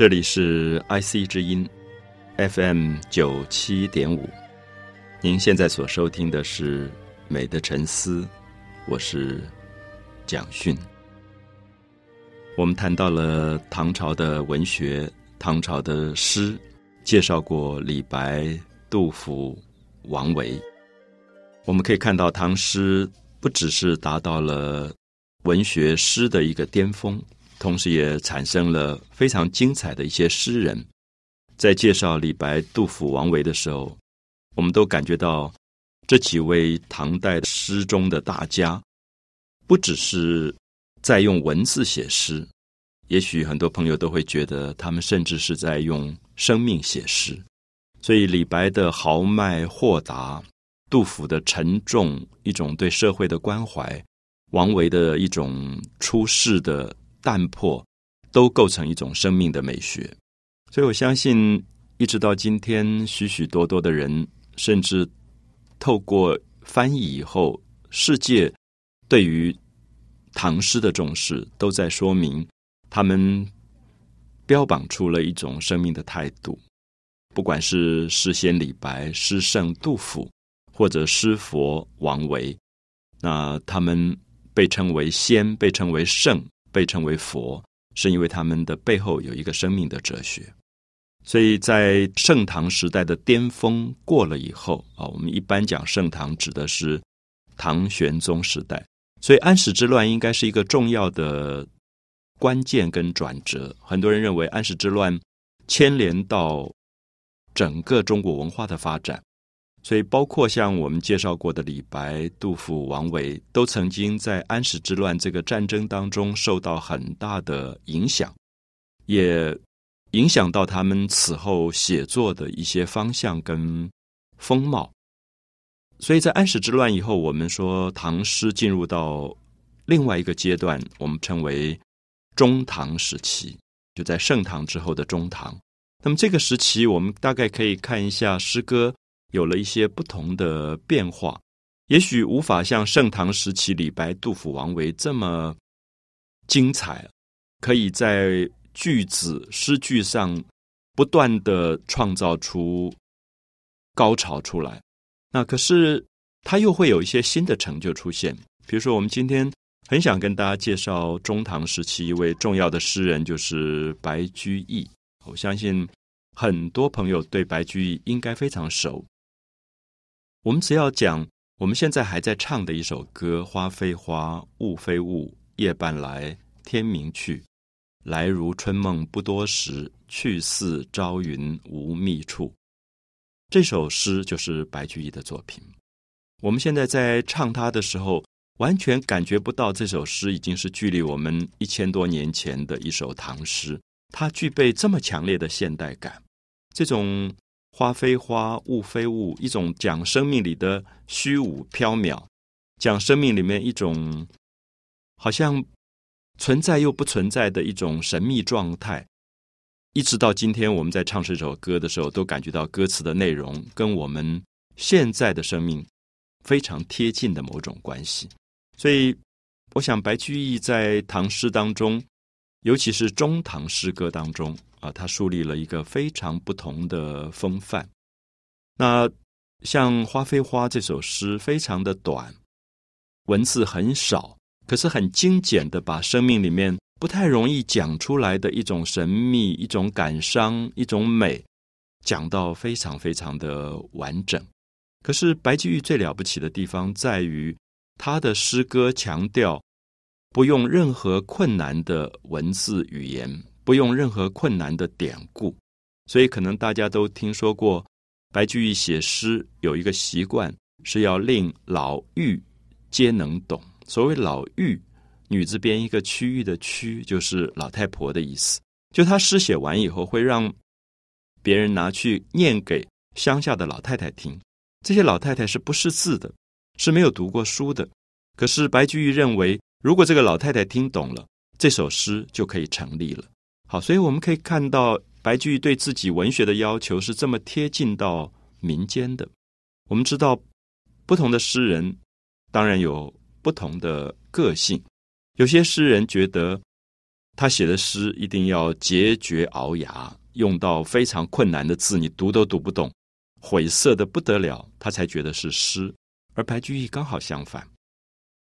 这里是 IC 之音 FM 九七点五，您现在所收听的是《美的沉思》，我是蒋勋。我们谈到了唐朝的文学、唐朝的诗，介绍过李白、杜甫、王维。我们可以看到，唐诗不只是达到了文学诗的一个巅峰。同时也产生了非常精彩的一些诗人，在介绍李白、杜甫、王维的时候，我们都感觉到这几位唐代诗中的大家，不只是在用文字写诗，也许很多朋友都会觉得他们甚至是在用生命写诗。所以，李白的豪迈豁达，杜甫的沉重，一种对社会的关怀，王维的一种出世的。淡泊都构成一种生命的美学，所以我相信，一直到今天，许许多多的人，甚至透过翻译以后，世界对于唐诗的重视，都在说明他们标榜出了一种生命的态度。不管是诗仙李白、诗圣杜甫，或者诗佛王维，那他们被称为仙，被称为圣。被称为佛，是因为他们的背后有一个生命的哲学。所以在盛唐时代的巅峰过了以后啊，我们一般讲盛唐指的是唐玄宗时代。所以安史之乱应该是一个重要的关键跟转折。很多人认为安史之乱牵连到整个中国文化的发展。所以，包括像我们介绍过的李白、杜甫、王维，都曾经在安史之乱这个战争当中受到很大的影响，也影响到他们此后写作的一些方向跟风貌。所以在安史之乱以后，我们说唐诗进入到另外一个阶段，我们称为中唐时期，就在盛唐之后的中唐。那么这个时期，我们大概可以看一下诗歌。有了一些不同的变化，也许无法像盛唐时期李白、杜甫、王维这么精彩，可以在句子诗句上不断的创造出高潮出来。那可是他又会有一些新的成就出现，比如说我们今天很想跟大家介绍中唐时期一位重要的诗人，就是白居易。我相信很多朋友对白居易应该非常熟。我们只要讲我们现在还在唱的一首歌：“花非花，雾非雾，夜半来，天明去，来如春梦不多时，去似朝云无觅处。”这首诗就是白居易的作品。我们现在在唱它的时候，完全感觉不到这首诗已经是距离我们一千多年前的一首唐诗，它具备这么强烈的现代感，这种。花非花，雾非雾，一种讲生命里的虚无缥缈，讲生命里面一种好像存在又不存在的一种神秘状态。一直到今天，我们在唱这首歌的时候，都感觉到歌词的内容跟我们现在的生命非常贴近的某种关系。所以，我想白居易在唐诗当中，尤其是中唐诗歌当中。啊，他树立了一个非常不同的风范。那像《花非花》这首诗，非常的短，文字很少，可是很精简的把生命里面不太容易讲出来的一种神秘、一种感伤、一种美，讲到非常非常的完整。可是白居易最了不起的地方在于，他的诗歌强调不用任何困难的文字语言。不用任何困难的典故，所以可能大家都听说过，白居易写诗有一个习惯，是要令老妪皆能懂。所谓老妪，女字边一个区域的区，就是老太婆的意思。就他诗写完以后，会让别人拿去念给乡下的老太太听。这些老太太是不识字的，是没有读过书的。可是白居易认为，如果这个老太太听懂了，这首诗就可以成立了。好，所以我们可以看到白居易对自己文学的要求是这么贴近到民间的。我们知道，不同的诗人当然有不同的个性。有些诗人觉得他写的诗一定要节绝聱牙，用到非常困难的字，你读都读不懂，晦涩的不得了，他才觉得是诗。而白居易刚好相反，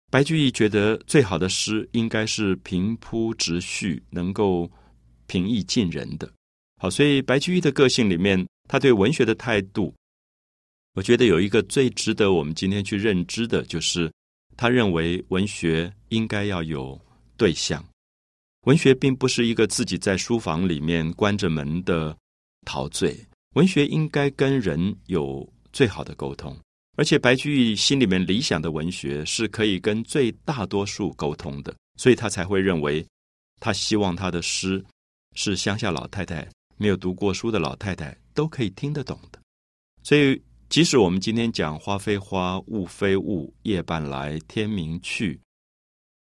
白居易觉得最好的诗应该是平铺直叙，能够平易近人的。好，所以白居易的个性里面，他对文学的态度，我觉得有一个最值得我们今天去认知的，就是他认为文学应该要有对象。文学并不是一个自己在书房里面关着门的陶醉，文学应该跟人有最好的沟通。而且白居易心里面理想的文学是可以跟最大多数沟通的，所以他才会认为，他希望他的诗是乡下老太太、没有读过书的老太太都可以听得懂的。所以，即使我们今天讲“花非花，雾非雾，夜半来，天明去”。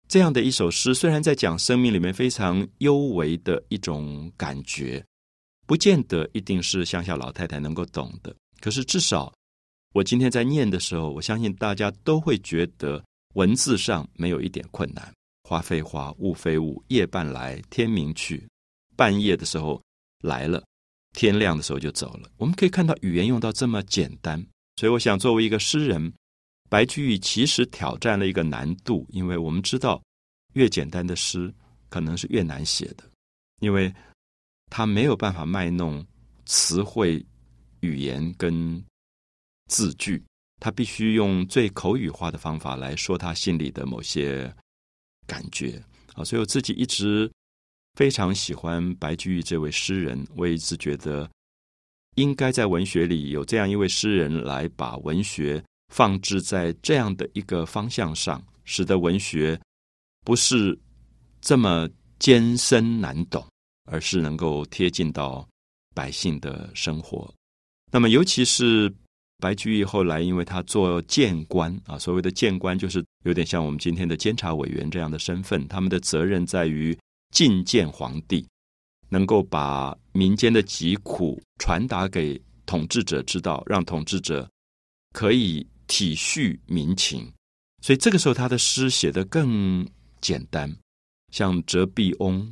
这样的一首诗，虽然在讲生命里面非常幽微的一种感觉，不见得一定是乡下老太太能够懂的。可是至少，我今天在念的时候，我相信大家都会觉得文字上没有一点困难。花非花，雾非雾，夜半来，天明去。半夜的时候来了，天亮的时候就走了。我们可以看到语言用到这么简单，所以我想作为一个诗人。白居易其实挑战了一个难度，因为我们知道，越简单的诗可能是越难写的，因为他没有办法卖弄词汇、语言跟字句，他必须用最口语化的方法来说他心里的某些感觉啊。所以我自己一直非常喜欢白居易这位诗人，我一直觉得应该在文学里有这样一位诗人来把文学。放置在这样的一个方向上，使得文学不是这么艰深难懂，而是能够贴近到百姓的生活。那么，尤其是白居易后来，因为他做谏官啊，所谓的谏官就是有点像我们今天的监察委员这样的身份，他们的责任在于觐见皇帝，能够把民间的疾苦传达给统治者知道，让统治者可以。体恤民情，所以这个时候他的诗写得更简单。像《折臂翁》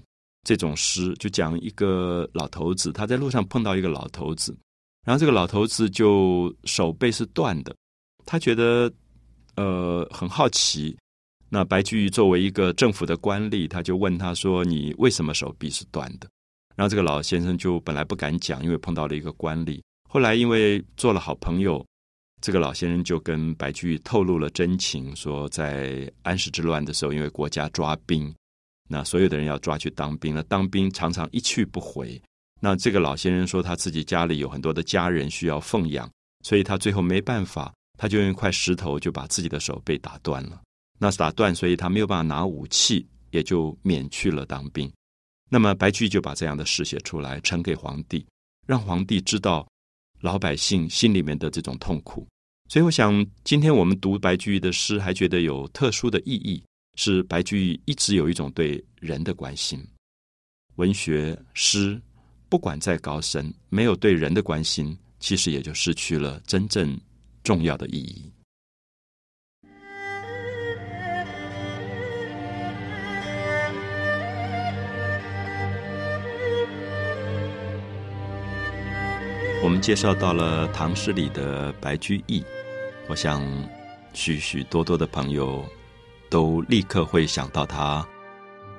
这种诗，就讲一个老头子，他在路上碰到一个老头子，然后这个老头子就手背是断的，他觉得呃很好奇。那白居易作为一个政府的官吏，他就问他说：“你为什么手臂是断的？”然后这个老先生就本来不敢讲，因为碰到了一个官吏。后来因为做了好朋友。这个老先生就跟白居易透露了真情，说在安史之乱的时候，因为国家抓兵，那所有的人要抓去当兵了，当兵常常一去不回。那这个老先生说他自己家里有很多的家人需要奉养，所以他最后没办法，他就用一块石头就把自己的手被打断了。那是打断，所以他没有办法拿武器，也就免去了当兵。那么白居易就把这样的事写出来，呈给皇帝，让皇帝知道老百姓心里面的这种痛苦。所以，我想，今天我们读白居易的诗，还觉得有特殊的意义，是白居易一直有一种对人的关心。文学诗，不管再高深，没有对人的关心，其实也就失去了真正重要的意义。我们介绍到了唐诗里的白居易，我想许许多多的朋友都立刻会想到他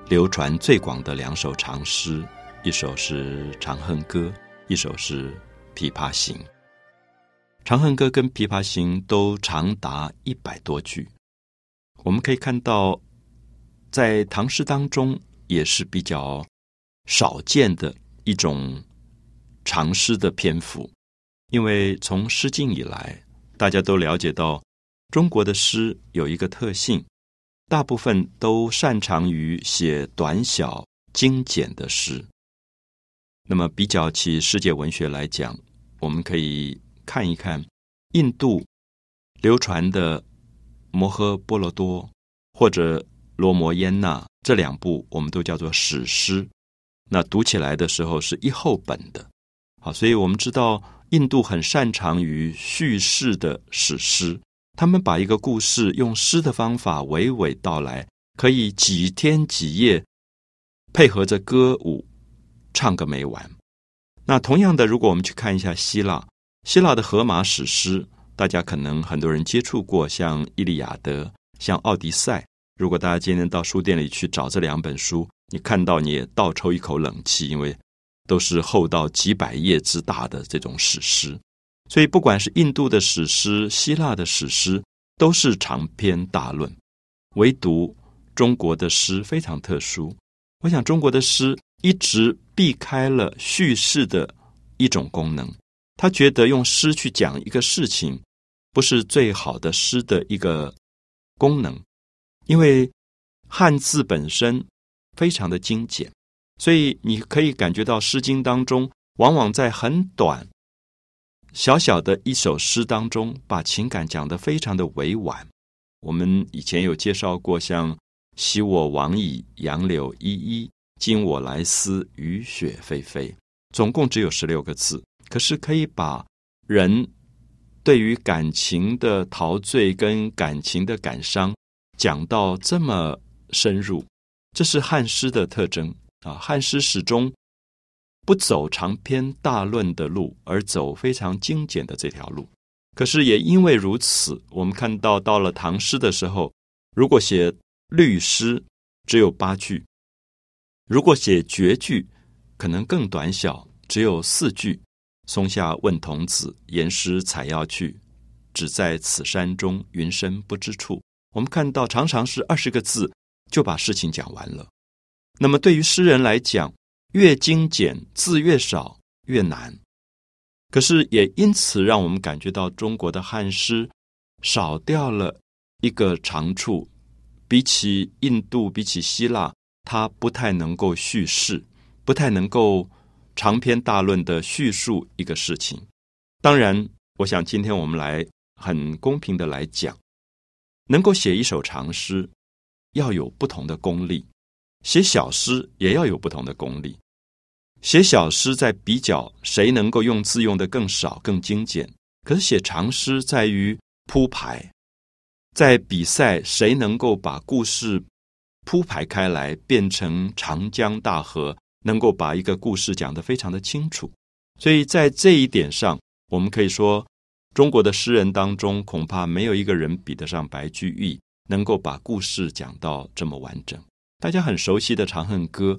流传最广的两首长诗，一首是《长恨歌》，一首是《琵琶行》。《长恨歌》跟《琵琶行》都长达一百多句，我们可以看到，在唐诗当中也是比较少见的一种。长诗的篇幅，因为从《诗经》以来，大家都了解到，中国的诗有一个特性，大部分都擅长于写短小精简的诗。那么，比较起世界文学来讲，我们可以看一看印度流传的《摩诃波罗多》或者《罗摩耶那》这两部，我们都叫做史诗。那读起来的时候是一厚本的。好，所以我们知道印度很擅长于叙事的史诗，他们把一个故事用诗的方法娓娓道来，可以几天几夜配合着歌舞唱个没完。那同样的，如果我们去看一下希腊，希腊的荷马史诗，大家可能很多人接触过，像《伊利亚德》、像《奥迪赛》。如果大家今天到书店里去找这两本书，你看到你也倒抽一口冷气，因为都是厚到几百页之大的这种史诗。所以，不管是印度的史诗、希腊的史诗，都是长篇大论。唯独中国的诗非常特殊。我想，中国的诗一直避开了叙事的一种功能。他觉得用诗去讲一个事情，不是最好的诗的一个功能，因为汉字本身非常的精简，所以你可以感觉到《诗经》当中，往往在很短。小小的一首诗当中，把情感讲得非常的委婉。我们以前有介绍过，像“昔我往矣，杨柳依依；今我来思，雨雪霏霏”，总共只有十六个字，可是可以把人对于感情的陶醉跟感情的感伤讲到这么深入。这是汉诗的特征啊！汉诗始终。不走长篇大论的路，而走非常精简的这条路。可是也因为如此，我们看到到了唐诗的时候，如果写律诗只有八句，如果写绝句，可能更短小，只有四句。松下问童子，言师采药去，只在此山中，云深不知处。我们看到常常是二十个字就把事情讲完了。那么对于诗人来讲，越精简，字越少越难。可是也因此让我们感觉到中国的汉诗少掉了一个长处，比起印度，比起希腊，它不太能够叙事，不太能够长篇大论的叙述一个事情。当然，我想今天我们来很公平的来讲，能够写一首长诗，要有不同的功力；写小诗也要有不同的功力。写小诗在比较谁能够用字用的更少更精简，可是写长诗在于铺排，在比赛谁能够把故事铺排开来变成长江大河，能够把一个故事讲得非常的清楚。所以在这一点上，我们可以说，中国的诗人当中恐怕没有一个人比得上白居易，能够把故事讲到这么完整。大家很熟悉的《长恨歌》，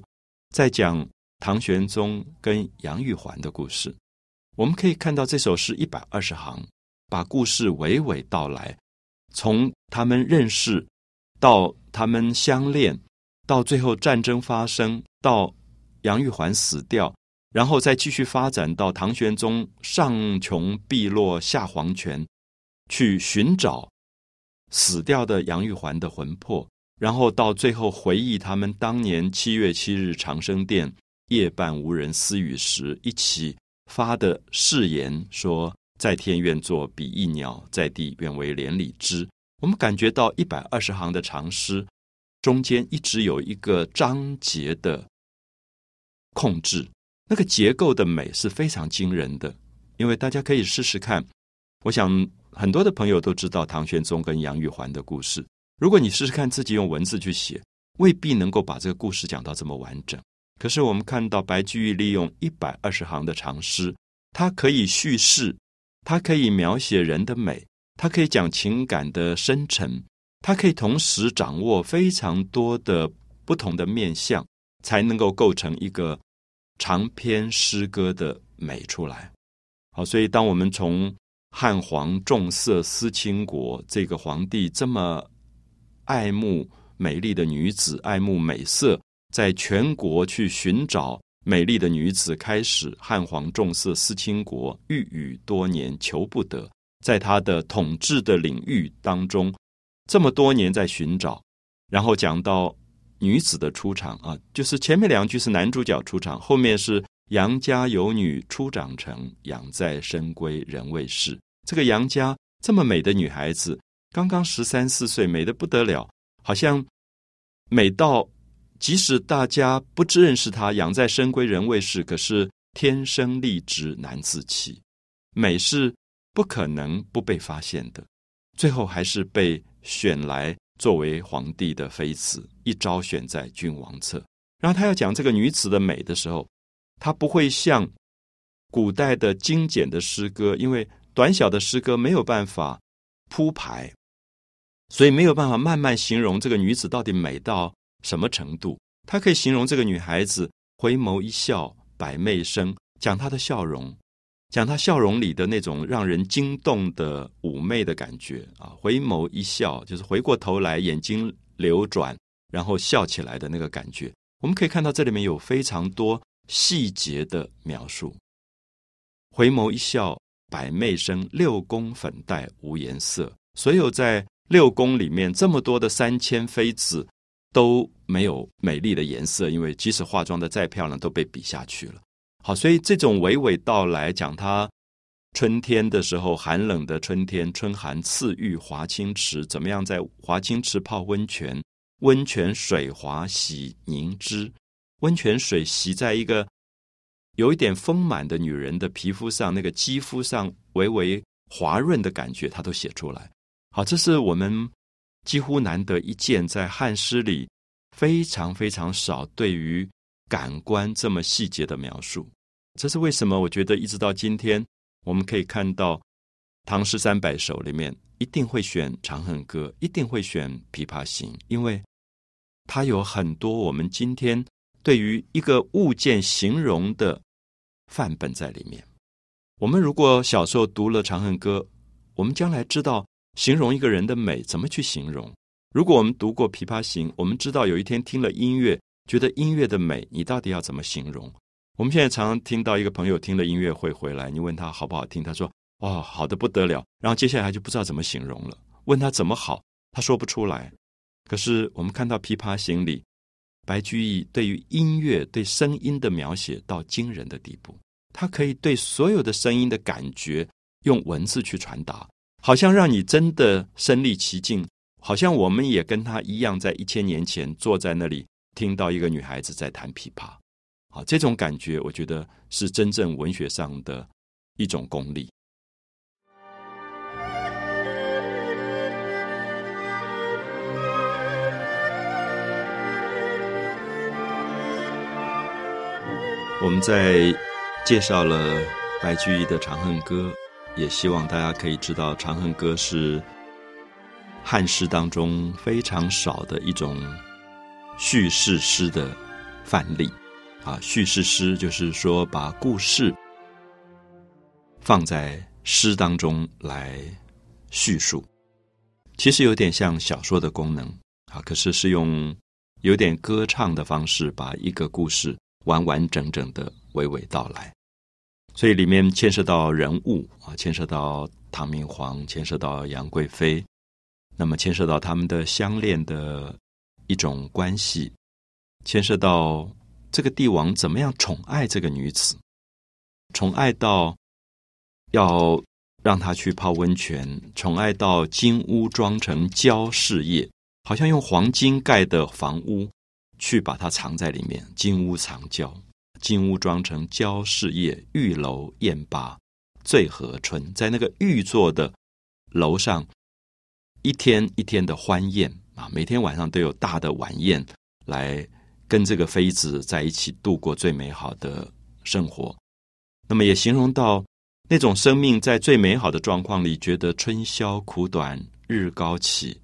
在讲。唐玄宗跟杨玉环的故事，我们可以看到这首诗一百二十行，把故事娓娓道来，从他们认识到他们相恋，到最后战争发生，到杨玉环死掉，然后再继续发展到唐玄宗上穷碧落下黄泉，去寻找死掉的杨玉环的魂魄，然后到最后回忆他们当年七月七日长生殿。夜半无人私语时，一起发的誓言说：“在天愿作比翼鸟，在地愿为连理枝。”我们感觉到一百二十行的长诗，中间一直有一个章节的控制，那个结构的美是非常惊人的。因为大家可以试试看，我想很多的朋友都知道唐玄宗跟杨玉环的故事。如果你试试看自己用文字去写，未必能够把这个故事讲到这么完整。可是我们看到白居易利用一百二十行的长诗，它可以叙事，它可以描写人的美，它可以讲情感的深沉，它可以同时掌握非常多的不同的面相，才能够构成一个长篇诗歌的美出来。好，所以当我们从汉皇重色思倾国这个皇帝这么爱慕美丽的女子，爱慕美色。在全国去寻找美丽的女子，开始汉皇重色思倾国，欲语多年求不得。在他的统治的领域当中，这么多年在寻找，然后讲到女子的出场啊，就是前面两句是男主角出场，后面是杨家有女初长成，养在深闺人未识。这个杨家这么美的女孩子，刚刚十三四岁，美的不得了，好像美到。即使大家不知认识他，养在深闺人未识，可是天生丽质难自弃，美是不可能不被发现的。最后还是被选来作为皇帝的妃子，一朝选在君王侧。然后他要讲这个女子的美的时候，他不会像古代的精简的诗歌，因为短小的诗歌没有办法铺排，所以没有办法慢慢形容这个女子到底美到什么程度。她可以形容这个女孩子回眸一笑百媚生，讲她的笑容，讲她笑容里的那种让人惊动的妩媚的感觉啊！回眸一笑，就是回过头来眼睛流转，然后笑起来的那个感觉。我们可以看到这里面有非常多细节的描述。回眸一笑百媚生，六宫粉黛无颜色。所有在六宫里面这么多的三千妃子都没有美丽的颜色，因为即使化妆的再漂亮都被比下去了。好，所以这种娓娓道来讲，它春天的时候寒冷的春天，春寒赐浴华清池，怎么样在华清池泡温泉？温泉水滑洗凝脂，温泉水洗在一个有一点丰满的女人的皮肤上，那个肌肤上微微滑润的感觉，他都写出来。好，这是我们几乎难得一见，在汉诗里非常非常少对于感官这么细节的描述。这是为什么？我觉得一直到今天，我们可以看到《唐诗三百首》里面一定会选《长恨歌》，一定会选《琵琶行》，因为。它有很多我们今天对于一个物件形容的范本在里面。我们如果小时候读了《长恨歌》，我们将来知道形容一个人的美怎么去形容。如果我们读过《琵琶行》，我们知道有一天听了音乐，觉得音乐的美，你到底要怎么形容？我们现在常常听到一个朋友听了音乐会回来，你问他好不好听，他说：“哇，好的不得了。”然后接下来就不知道怎么形容了。问他怎么好，他说不出来。可是我们看到《琵琶行》里，白居易对于音乐、对声音的描写到惊人的地步，他可以对所有的声音的感觉用文字去传达，好像让你真的身临其境，好像我们也跟他一样，在一千年前坐在那里听到一个女孩子在弹琵琶。好，这种感觉，我觉得是真正文学上的一种功力。我们在介绍了白居易的《长恨歌》，也希望大家可以知道，《长恨歌》是汉诗当中非常少的一种叙事诗的范例。啊，叙事诗就是说把故事放在诗当中来叙述，其实有点像小说的功能。啊，可是是用有点歌唱的方式把一个故事。完完整整的娓娓道来，所以里面牵涉到人物啊，牵涉到唐明皇，牵涉到杨贵妃，那么牵涉到他们的相恋的一种关系，牵涉到这个帝王怎么样宠爱这个女子，宠爱到要让她去泡温泉，宠爱到金屋装成娇侍夜，好像用黄金盖的房屋。去把它藏在里面，金屋藏娇，金屋装成娇侍夜，玉楼宴罢醉和春，在那个玉做的楼上，一天一天的欢宴啊，每天晚上都有大的晚宴来跟这个妃子在一起度过最美好的生活。那么也形容到那种生命在最美好的状况里，觉得春宵苦短日高起，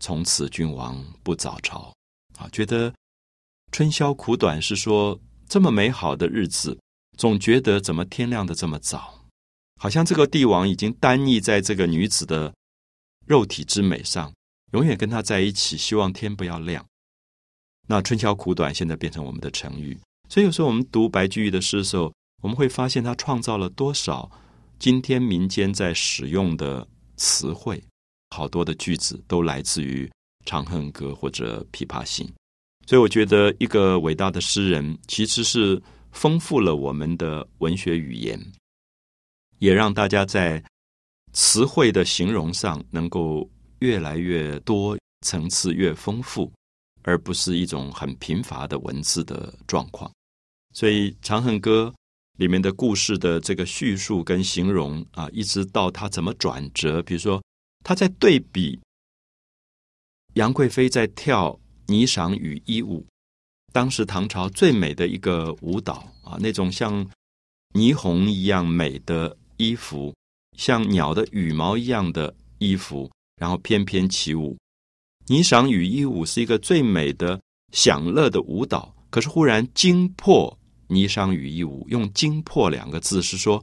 从此君王不早朝。啊，觉得春宵苦短是说这么美好的日子，总觉得怎么天亮的这么早？好像这个帝王已经单溺在这个女子的肉体之美上，永远跟她在一起，希望天不要亮。那春宵苦短现在变成我们的成语，所以有时候我们读白居易的诗的时候，我们会发现他创造了多少今天民间在使用的词汇，好多的句子都来自于。《长恨歌》或者《琵琶行》，所以我觉得一个伟大的诗人其实是丰富了我们的文学语言，也让大家在词汇的形容上能够越来越多层次越丰富，而不是一种很贫乏的文字的状况。所以《长恨歌》里面的故事的这个叙述跟形容啊，一直到他怎么转折，比如说他在对比。杨贵妃在跳霓裳羽衣舞，当时唐朝最美的一个舞蹈啊，那种像霓虹一样美的衣服，像鸟的羽毛一样的衣服，然后翩翩起舞。霓裳羽衣舞是一个最美的享乐的舞蹈，可是忽然惊破霓裳羽衣舞，用“惊破”两个字是说，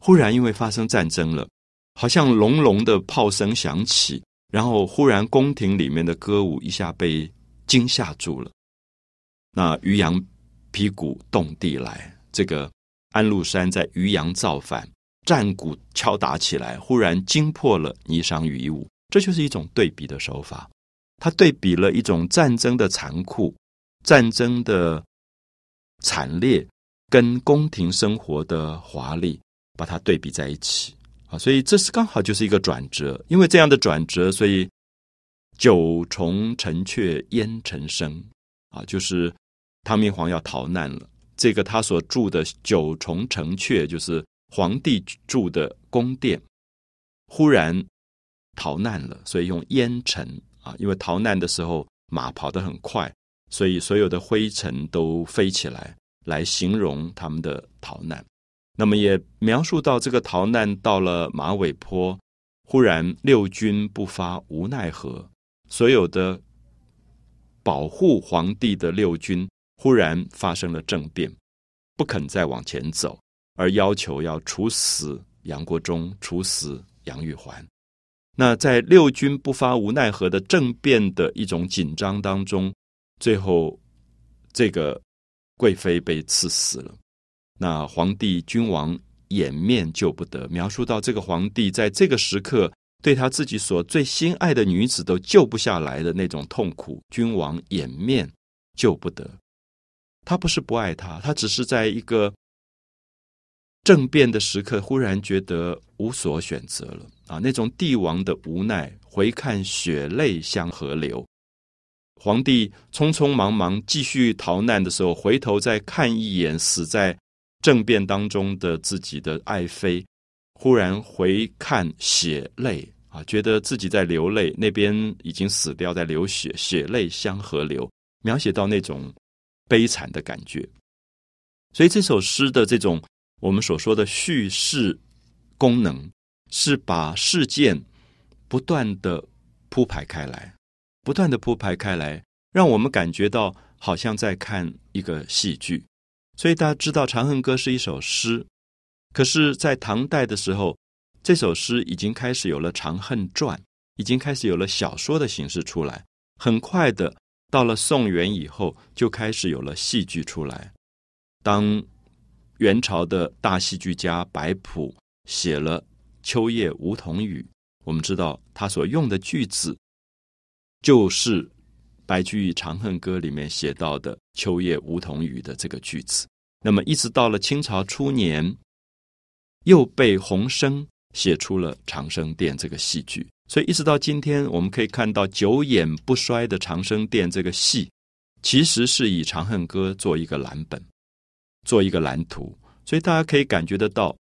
忽然因为发生战争了，好像隆隆的炮声响起，然后忽然宫廷里面的歌舞一下被惊吓住了。那渔阳鼙鼓动地来，这个安禄山在渔阳造反，战鼓敲打起来，忽然惊破了霓裳羽衣舞，这就是一种对比的手法。他对比了一种战争的残酷、战争的惨烈，跟宫廷生活的华丽，把它对比在一起啊！所以这是刚好就是一个转折，因为这样的转折，所以九重城阙烟尘生啊，就是唐明皇要逃难了。这个他所住的九重城阙，就是皇帝住的宫殿，忽然逃难了，所以用烟尘。啊，因为逃难的时候马跑得很快，所以所有的灰尘都飞起来，来形容他们的逃难。那么也描述到这个逃难到了马尾坡，忽然六军不发无奈何，所有的保护皇帝的六军忽然发生了政变，不肯再往前走，而要求要处死杨国忠，处死杨玉环。那在六军不发无奈何的政变的一种紧张当中，最后这个贵妃被赐死了。那皇帝君王掩面救不得，描述到这个皇帝在这个时刻对他自己所最心爱的女子都救不下来的那种痛苦，君王掩面救不得。他不是不爱他，他只是在一个。政变的时刻，忽然觉得无所选择了啊！那种帝王的无奈，回看血泪相河流。皇帝匆匆忙忙继续逃难的时候，回头再看一眼死在政变当中的自己的爱妃，忽然回看血泪啊，觉得自己在流泪，那边已经死掉，在流血，血泪相河流，描写到那种悲惨的感觉。所以这首诗的这种。我们所说的叙事功能，是把事件不断的铺排开来，不断的铺排开来，让我们感觉到好像在看一个戏剧。所以大家知道《长恨歌》是一首诗，可是，在唐代的时候，这首诗已经开始有了《长恨传》，已经开始有了小说的形式出来。很快的，到了宋元以后，就开始有了戏剧出来。当元朝的大戏剧家白朴写了《秋夜梧桐雨》，我们知道他所用的句子就是白居易《长恨歌》里面写到的《秋夜梧桐雨》的这个句子。那么，一直到了清朝初年，又被洪升写出了《长生殿》这个戏剧。所以，一直到今天，我们可以看到久演不衰的《长生殿》这个戏，其实是以《长恨歌》做一个蓝本。做一个蓝图，所以大家可以感觉得到，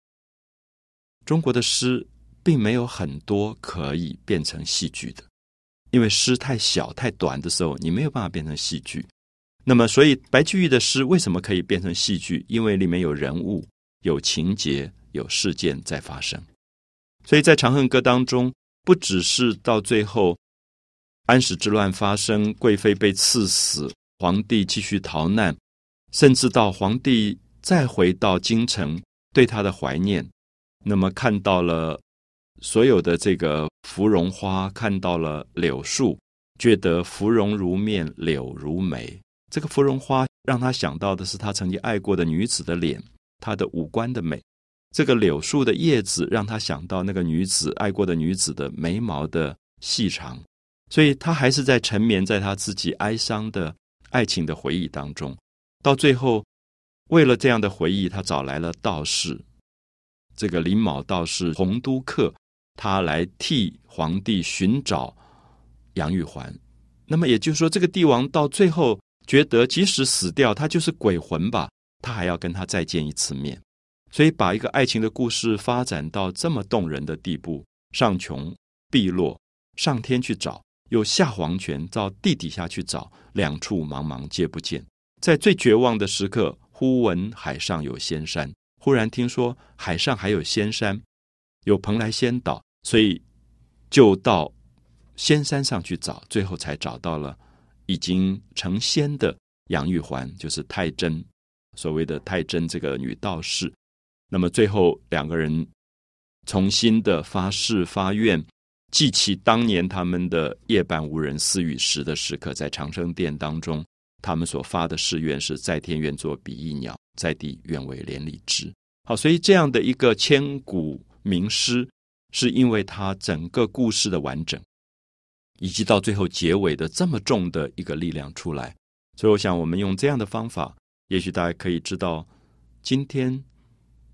中国的诗并没有很多可以变成戏剧的，因为诗太小太短的时候，你没有办法变成戏剧。那么，所以白居易的诗为什么可以变成戏剧？因为里面有人物、有情节、有事件在发生。所以在《长恨歌》当中，不只是到最后安史之乱发生，贵妃被赐死，皇帝继续逃难。甚至到皇帝再回到京城，对他的怀念，那么看到了所有的这个芙蓉花，看到了柳树，觉得芙蓉如面，柳如眉。这个芙蓉花让他想到的是他曾经爱过的女子的脸，她的五官的美。这个柳树的叶子让他想到那个女子爱过的女子的眉毛的细长。所以他还是在沉眠在他自己哀伤的爱情的回忆当中。到最后，为了这样的回忆，他找来了道士，这个林卯道士洪都客，他来替皇帝寻找杨玉环。那么也就是说，这个帝王到最后觉得，即使死掉，他就是鬼魂吧，他还要跟他再见一次面。所以，把一个爱情的故事发展到这么动人的地步，上穷碧落，上天去找，又下黄泉到地底下去找，两处茫茫皆不见。在最绝望的时刻，忽闻海上有仙山。忽然听说海上还有仙山，有蓬莱仙岛，所以就到仙山上去找，最后才找到了已经成仙的杨玉环，就是太真，所谓的太真这个女道士。那么最后两个人重新的发誓发愿。记起当年他们的夜半无人私语时的时刻，在长生殿当中，他们所发的誓愿是在天愿作比翼鸟，在地愿为连理枝。好，所以这样的一个千古名诗，是因为它整个故事的完整，以及到最后结尾的这么重的一个力量出来。所以，我想我们用这样的方法，也许大家可以知道，今天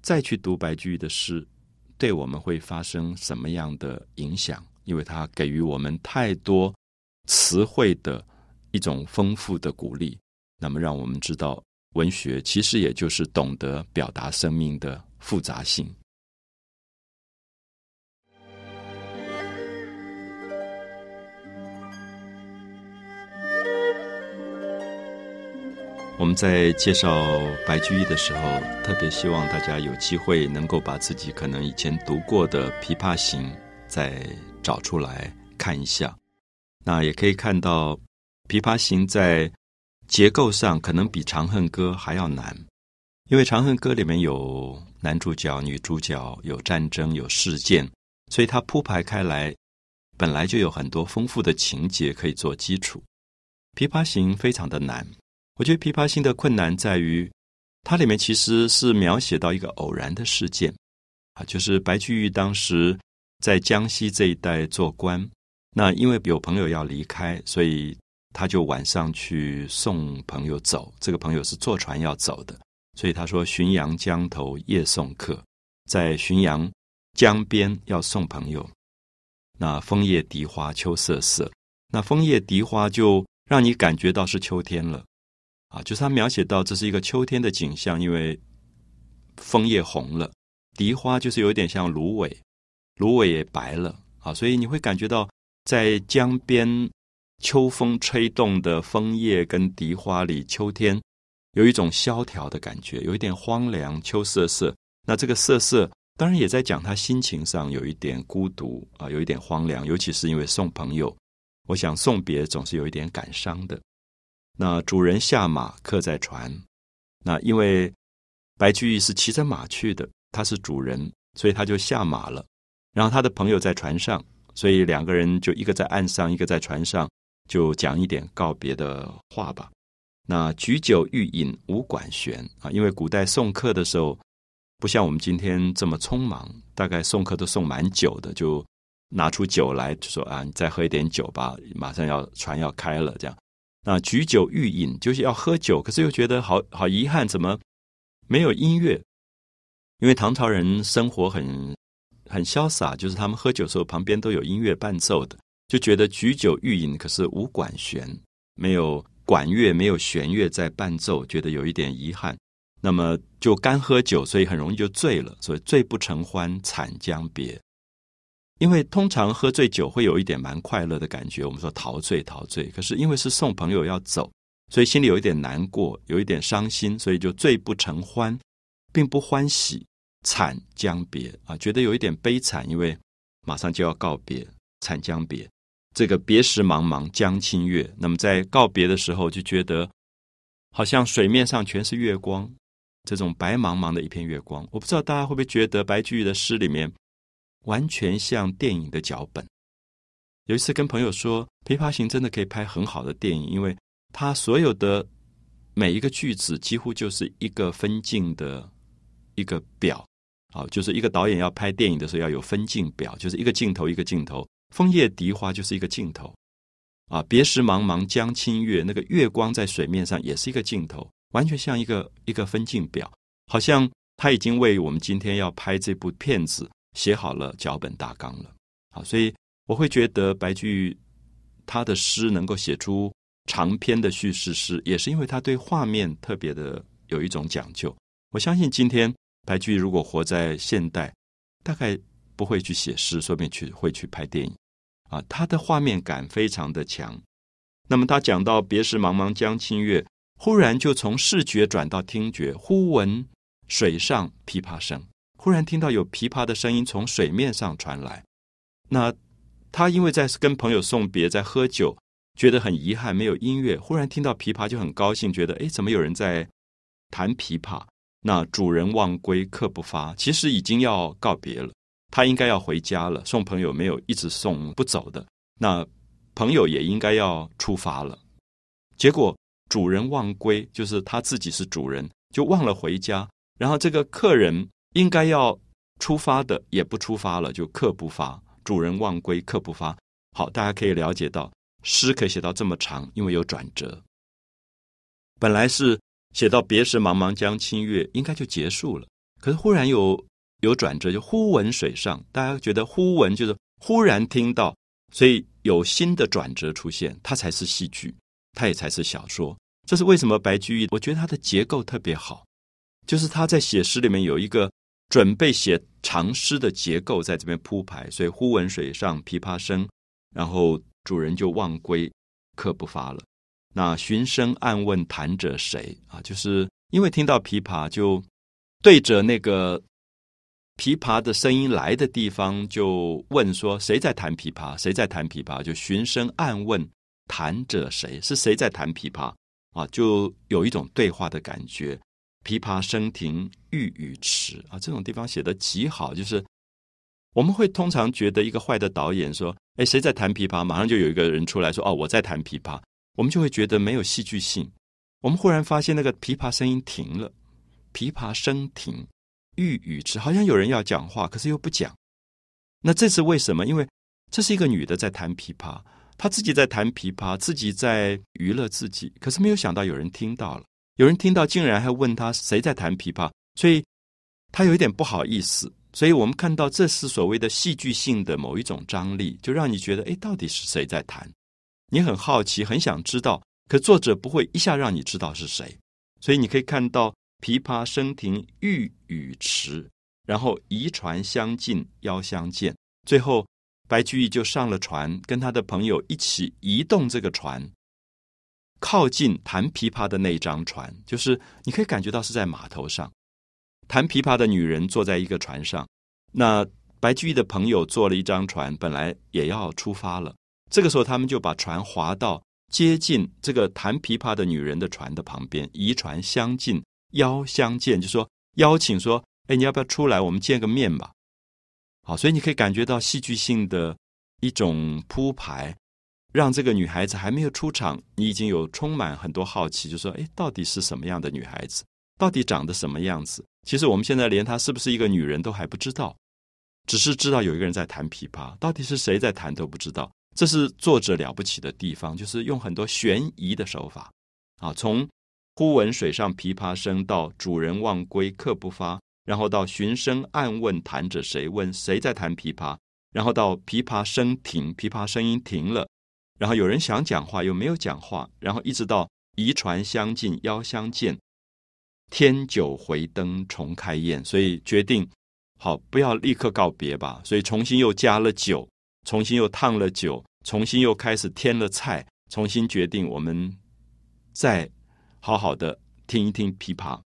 再去读白居易的诗。对我们会发生什么样的影响？因为它给予我们太多词汇的一种丰富的鼓励，那么让我们知道，文学其实也就是懂得表达生命的复杂性。我们在介绍白居易的时候，特别希望大家有机会能够把自己可能以前读过的《琵琶行》再找出来看一下。那也可以看到，《琵琶行》在结构上可能比《长恨歌》还要难，因为《长恨歌》里面有男主角、女主角，有战争、有事件，所以它铺排开来，本来就有很多丰富的情节可以做基础。《琵琶行》非常的难。我觉得《琵琶行》的困难在于，它里面其实是描写到一个偶然的事件，啊，就是白居易当时在江西这一带做官，那因为有朋友要离开，所以他就晚上去送朋友走。这个朋友是坐船要走的，所以他说：“浔阳江头夜送客，在浔阳江边要送朋友。”那枫叶荻花秋瑟瑟，那枫叶荻花就让你感觉到是秋天了。啊，就是他描写到这是一个秋天的景象，因为枫叶红了，荻花就是有点像芦苇，芦苇也白了啊，所以你会感觉到在江边秋风吹动的枫叶跟荻花里，秋天有一种萧条的感觉，有一点荒凉，秋瑟瑟。那这个瑟瑟当然也在讲他心情上有一点孤独啊，有一点荒凉，尤其是因为送朋友，我想送别总是有一点感伤的。那主人下马，客在船。那因为白居易是骑着马去的，他是主人，所以他就下马了。然后他的朋友在船上，所以两个人就一个在岸上，一个在船上，就讲一点告别的话吧。那举酒欲饮无管弦啊，因为古代送客的时候不像我们今天这么匆忙，大概送客都送蛮久的，就拿出酒来就说啊，你再喝一点酒吧，马上要船要开了这样。那举酒欲饮，就是要喝酒，可是又觉得好好遗憾，怎么没有音乐？因为唐朝人生活很很潇洒，就是他们喝酒的时候旁边都有音乐伴奏的，就觉得举酒欲饮，可是无管弦，没有管乐，没有弦乐在伴奏，觉得有一点遗憾。那么就干喝酒，所以很容易就醉了，所以醉不成欢，惨将别。因为通常喝醉酒会有一点蛮快乐的感觉，我们说陶醉陶醉。可是因为是送朋友要走，所以心里有一点难过，有一点伤心，所以就醉不成欢，并不欢喜，惨将别啊，觉得有一点悲惨，因为马上就要告别，惨将别。这个别时茫茫江清月，那么在告别的时候就觉得好像水面上全是月光，这种白茫茫的一片月光。我不知道大家会不会觉得白居易的诗里面。完全像电影的脚本。有一次跟朋友说，《琵琶行》真的可以拍很好的电影，因为它所有的每一个句子几乎就是一个分镜的一个表。好，就是一个导演要拍电影的时候要有分镜表，就是一个镜头一个镜头。枫叶荻花就是一个镜头啊，别时茫茫江清月，那个月光在水面上也是一个镜头，完全像一个一个分镜表，好像他已经为我们今天要拍这部片子。写好了脚本大纲了，好，所以我会觉得白居易他的诗能够写出长篇的叙事诗，也是因为他对画面特别的有一种讲究。我相信今天白居易如果活在现代，大概不会去写诗，说不定去会去拍电影啊。他的画面感非常的强。那么他讲到“别时茫茫江清月”，忽然就从视觉转到听觉，忽闻水上琵琶声，忽然听到有琵琶的声音从水面上传来。那他因为在跟朋友送别，在喝酒，觉得很遗憾没有音乐，忽然听到琵琶就很高兴，觉得哎，怎么有人在弹琵琶？那主人忘归客不发，其实已经要告别了，他应该要回家了。送朋友没有一直送不走的，那朋友也应该要出发了。结果主人忘归，就是他自己是主人，就忘了回家。然后这个客人应该要出发的，也不出发了，就客不发。主人忘归，客不发。好，大家可以了解到，诗可以写到这么长，因为有转折。本来是。写到别时茫茫江清月，应该就结束了。可是忽然有有转折，就忽闻水上，大家觉得忽闻就是忽然听到，所以有新的转折出现，它才是戏剧，它也才是小说。这是为什么？白居易，我觉得他的结构特别好，就是他在写诗里面有一个准备写长诗的结构在这边铺排。所以忽闻水上琵琶声，然后主人就忘归，客不发了。那寻声暗问弹者谁啊？就是因为听到琵琶，就对着那个琵琶的声音来的地方，就问说谁在弹琵琶？谁在弹琵琶？就寻声暗问弹者谁？是谁在弹琵琶？啊，就有一种对话的感觉。琵琶声停欲语迟啊，这种地方写的极好。就是我们会通常觉得一个坏的导演说：“哎，谁在弹琵琶？”马上就有一个人出来说：“哦，我在弹琵琶。”我们就会觉得没有戏剧性。我们忽然发现那个琵琶声音停了，琵琶声停，欲语迟，好像有人要讲话，可是又不讲。那这是为什么？因为这是一个女的在弹琵琶，她自己在弹琵琶，自己在娱乐自己。可是没有想到有人听到了，有人听到竟然还问他谁在弹琵琶，所以他有一点不好意思。所以我们看到这是所谓的戏剧性的某一种张力，就让你觉得，哎，到底是谁在弹？你很好奇，很想知道，可作者不会一下让你知道是谁，所以你可以看到琵琶声停欲语迟，然后移船相近邀相见，最后白居易就上了船，跟他的朋友一起移动这个船，靠近弹琵琶的那张船，就是你可以感觉到是在码头上，弹琵琶的女人坐在一个船上，那白居易的朋友坐了一张船，本来也要出发了。这个时候，他们就把船划到接近这个弹琵琶的女人的船的旁边，移船相近，邀相见，就说邀请说：“哎，你要不要出来？我们见个面吧。”好，所以你可以感觉到戏剧性的一种铺排，让这个女孩子还没有出场，你已经有充满很多好奇，就说：“哎，到底是什么样的女孩子？到底长得什么样子？”其实我们现在连她是不是一个女人都还不知道，只是知道有一个人在弹琵琶，到底是谁在弹都不知道。这是作者了不起的地方，就是用很多悬疑的手法，啊，从忽闻水上琵琶声到主人忘归客不发，然后到寻声暗问弹者谁，问谁在弹琵琶，然后到琵琶声停，琵琶声音停了，然后有人想讲话又没有讲话，然后一直到移船相近邀相见，添酒回灯重开宴，所以决定好不要立刻告别吧，所以重新又加了酒。重新又烫了酒，重新又开始添了菜，重新决定我们再好好的听一听琵琶，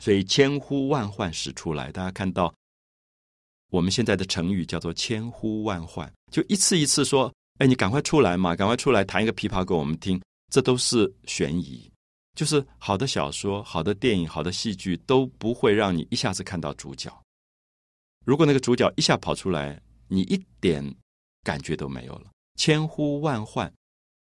所以千呼万唤始出来。大家看到我们现在的成语叫做千呼万唤，就一次一次说：“哎，你赶快出来嘛，赶快出来弹一个琵琶给我们听。”这都是悬疑，就是好的小说、好的电影、好的戏剧都不会让你一下子看到主角。如果那个主角一下跑出来，你一点。感觉都没有了，千呼万唤，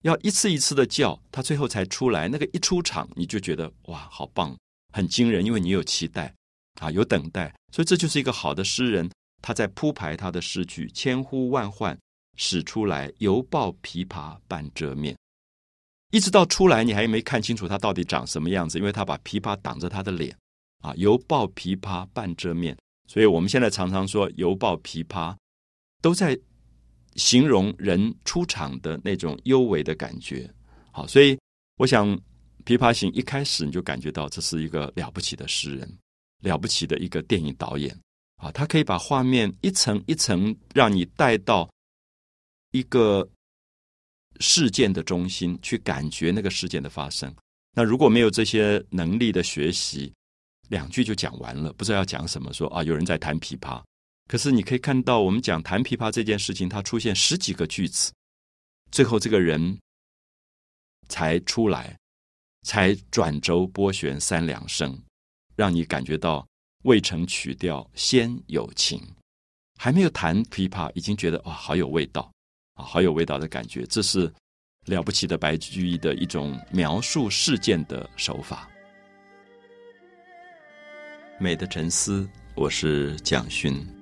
要一次一次的叫，他最后才出来。那个一出场，你就觉得哇，好棒，很惊人，因为你有期待啊，有等待，所以这就是一个好的诗人，他在铺排他的诗句。千呼万唤始出来，犹抱琵琶半遮面，一直到出来，你还没看清楚他到底长什么样子，因为他把琵琶挡着他的脸啊，犹抱琵琶半遮面。所以我们现在常常说犹抱琵琶，都在。形容人出场的那种幽微的感觉，好，所以我想《琵琶行》一开始你就感觉到这是一个了不起的诗人，了不起的一个电影导演啊，他可以把画面一层一层让你带到一个事件的中心去感觉那个事件的发生，那如果没有这些能力的学习，两句就讲完了，不知道要讲什么。说啊，有人在弹琵琶，可是你可以看到，我们讲弹琵琶这件事情，它出现十几个句子，最后这个人才出来，才转轴拨弦三两声，让你感觉到未成曲调先有情，还没有弹琵琶，已经觉得哇，好有味道。啊，好有味道的感觉。这是了不起的白居易的一种描述事件的手法。美的沉思，我是蒋勋。